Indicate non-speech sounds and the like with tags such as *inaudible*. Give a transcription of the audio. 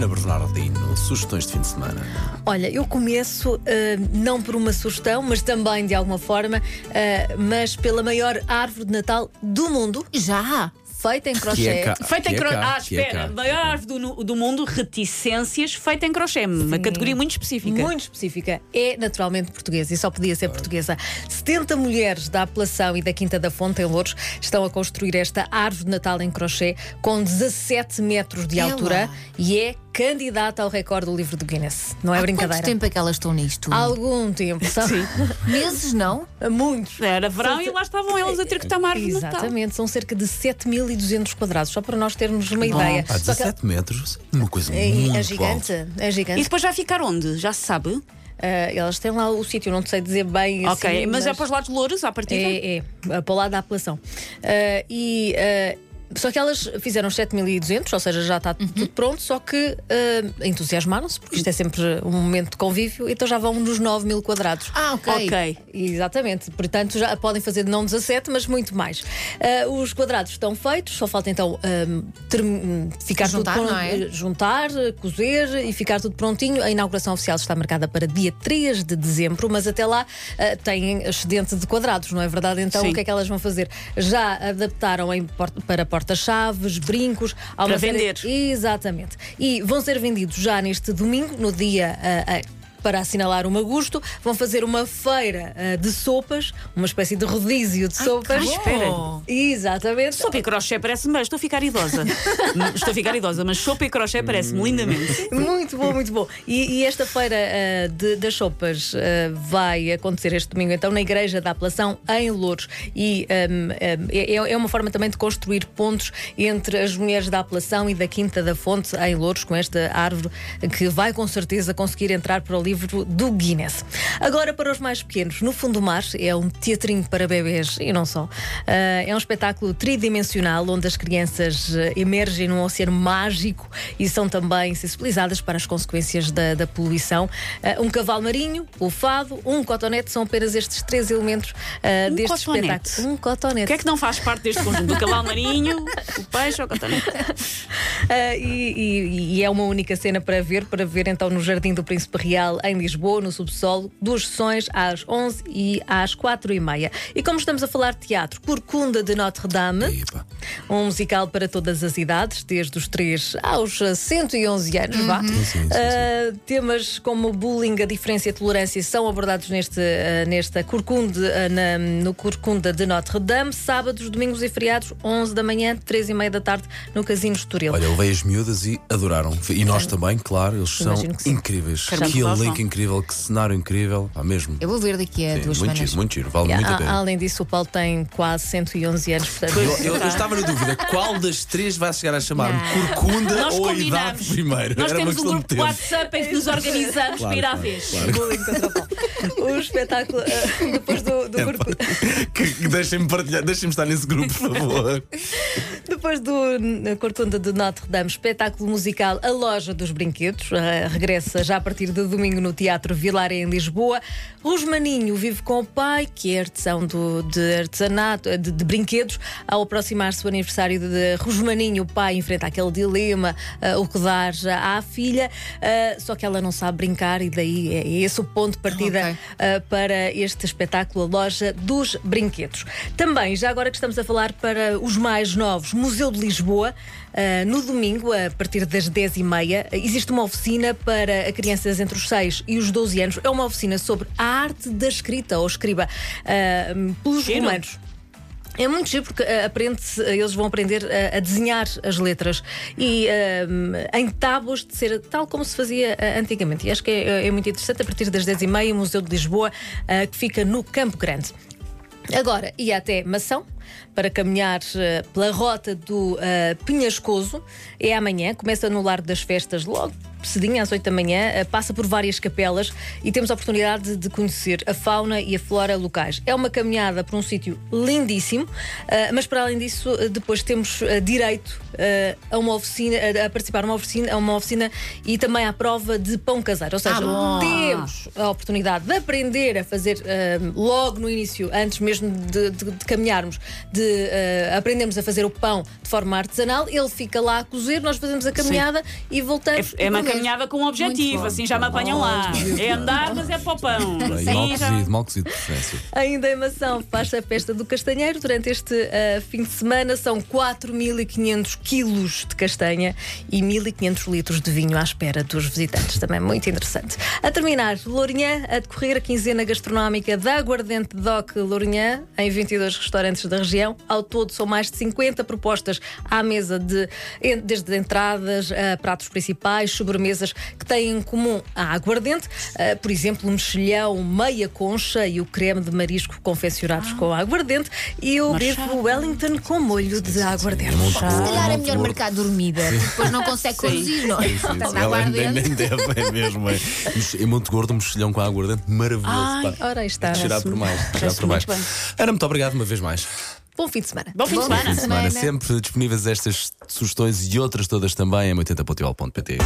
Ana Bernardino, sugestões de fim de semana. Olha, eu começo uh, não por uma sugestão, mas também de alguma forma, uh, mas pela maior árvore de Natal do mundo. Já! Feita em crochê. é cá. Feita em é crochê. Ah, é espera. cá. Maior árvore do, do mundo, reticências feita em crochê. Uma categoria muito específica. Muito específica. É naturalmente portuguesa e só podia ser portuguesa. 70 mulheres da Apelação e da Quinta da Fonte, em Louros, estão a construir esta árvore de Natal em crochê com 17 metros de Ela. altura e é candidata ao recorde do livro do Guinness. Não é Há brincadeira. Quanto tempo é que elas estão nisto? Há algum tempo. *laughs* São Meses, não? muitos. Era verão e lá estavam eles a ter que tomar. Exatamente, são cerca de 7.200 quadrados, só para nós termos uma ideia. Há Só que 17 metros, uma coisa é, muito é gigante, alta. é E gigante. depois vai ficar onde? Já se sabe? Ah, elas têm lá o sítio, não te sei dizer bem. ok, assim, mas, é para os lados Louros, à partida? É, é, para o lado da apelação. Ah, e. ah, só que elas fizeram 7.200, ou seja, já está tudo pronto, só que ah, entusiasmaram-se, porque isto é sempre um momento de convívio, então já vão nos 9 mil quadrados. Ah, ok. Ok. Exatamente, portanto já podem fazer não 17, mas muito mais. Ah, os quadrados estão feitos, só falta então ahm, term- ficar Juntar, tudo pronto, é? juntar, cozer e ficar tudo prontinho. A inauguração oficial está marcada para dia 3 de dezembro, mas até lá ah, têm excedente de quadrados, não é verdade? Então Sim. o que é que elas vão fazer? Já adaptaram em para porta-chaves, brincos, há Para uma série- vender. Exatamente. E vão ser vendidos já neste domingo, no dia. ah, ah, para assinalar o Magusto, vão fazer uma feira ah, de sopas, uma espécie de rodízio de sopas. que espera. Exatamente. Sopa e crochê parece-me. Estou a ficar idosa. *laughs* estou a ficar idosa, mas sopa e crochê parece-me lindamente. Muito bom, muito bom. E, e esta feira ah, de- das sopas ah, vai acontecer este domingo, então, na Igreja da Apelação, em Louros. E ahm, ahm, é, é uma forma também de construir pontos entre as mulheres da Apelação e da Quinta da Fonte, em Louros, com esta árvore que vai com certeza conseguir entrar para o livro do Guinness. Agora, para os mais pequenos, no Fundo do Mar é um teatrinho para bebês e não só. Ah, é um espetáculo tridimensional onde as crianças ah, emergem num oceano mágico e são também sensibilizadas para as consequências da, da poluição. Ah, um cavalo marinho, o fado, um cotonete são apenas estes três elementos ah, Um deste cotonete? espetáculo. Um O cotonete. que é que não faz parte deste conjunto? O cavalo marinho, o peixe ou o cotonete? Ah, e, e- e é uma única cena para ver, para ver então no Jardim do Príncipe Real, em Lisboa, no subsolo, duas sessões às 11 e às 4 e meia. E como estamos a falar de teatro, Corcunda de Notre-Dame, Epa. Um musical para todas as idades, desde os 3 aos ah, 111 anos, vá. sim, sim. Ah, temas como bullying, a diferença e a tolerância são abordados neste, ah, nesta Corcunda, ah, na- no Corcunda de Notre-Dame, sábados, domingos e feriados, 11 da manhã, 3 e meia da tarde, no Casino Estoril. Olha, eu levei as miúdas e adoraram. E nós também, claro, eles são sim. incríveis. Quero Que elenco incrível, que cenário incrível. Pá, mesmo. Eu vou ver daqui a Sim, duas muito semanas. giro, muito giro, vale Yeah, muito a a- pena. além disso, o Paulo tem quase 111 anos, portanto. Eu, eu- eu estava na dúvida qual das três vai chegar a chamar-me. Corcunda Nós ou a combinamos. idade primeiro. Nós Era uma temos um questão grupo de tempo. WhatsApp em que nos organizamos Claro, para ir à claro, vez. claro. Bullying contra o Paulo. O espetáculo, ah, depois do, do que- que Deixem-me partilhar, deixem-me estar nesse grupo, por favor. Depois do na Corcunda de Notre-Dame, espetáculo musical A Loja dos Brinquedos, eh, regressa já a partir de domingo no Teatro Vilar em Lisboa. Rosmaninho vive com o pai, que é artesão do, de artesanato, eh, de, de brinquedos. Ao aproximar-se aniversário de, Rosmaninho, o pai enfrenta aquele dilema, eh, o que dar à filha, eh, só que ela não sabe brincar e daí é esse o ponto de partida Ok. uh, para este espetáculo, a Loja dos Brinquedos. Também, já agora que estamos a falar para os mais novos, Museu de Lisboa, uh, no domingo, a partir das 10h30, existe uma oficina para crianças entre os 6 e os 12 anos. É uma oficina sobre a arte da escrita, ou escriba, uh, pelos Giro. romanos. É muito giro porque eh, aprende-se, eh, eles vão aprender eh, a desenhar as letras e em tábuas de cera, tal como se fazia antigamente. E acho que é, é muito interessante a partir das 10h30, o Museu de Lisboa, eh, que fica no Campo Grande. Agora, ia até Mação para caminhar eh, pela rota do Penhascoso. É amanhã, começa no Largo das Festas logo cedinho, às 8 da manhã, eh, passa por várias capelas e temos a oportunidade de, conhecer a fauna e a flora locais. É uma caminhada por um sítio lindíssimo, mas para além disso, depois temos direito a uma oficina, a- participar numa oficina, a uma oficina e também à prova de pão caseiro. Ou seja, Ah, temos a oportunidade de aprender a fazer logo no início, antes mesmo de, de- de caminharmos, de eh, aprendermos a fazer o pão de forma artesanal. Ele fica lá a cozer, nós fazemos a caminhada e voltamos. É, é uma caminhada com um objetivo, bom. assim já me apanham lá. É andar, mas é para o pão. Bem, Sim, mal cozido, mal cozido de preferência. Ainda em Mação faz a festa do castanheiro. Durante este uh, fim de semana são 4.500 quilos de castanha e 1.500 litros de vinho à espera dos visitantes. Também muito interessante. A terminar, Lourinhã, a decorrer a quinzena gastronómica da Aguardente Doc Lourinhã, em 22 restaurantes da região. Ao todo são mais de 50 propostas à mesa, de, desde entradas a pratos principais, sobremesas que têm em comum a aguardente. Uh, por exemplo, um mexilhão, meia concha e o creme de marisco confeccionados com aguardente e o bife Wellington com molho de aguardente. Se calhar é melhor marcar dormida, depois não consegue conduzir, não é? Portanto, Ela nem, aguardente. nem deve, é mesmo. É, é muito gordo, um mexilhão com aguardente maravilhoso. Ai, pá. Ora, aí está. Cheirar por mais. Parece por mais. Ana, muito obrigado uma vez mais. Bom fim de semana. Bom fim de Bom semana. fim de Semana Semana. sempre disponíveis estas sugestões e outras todas também em 80.pt.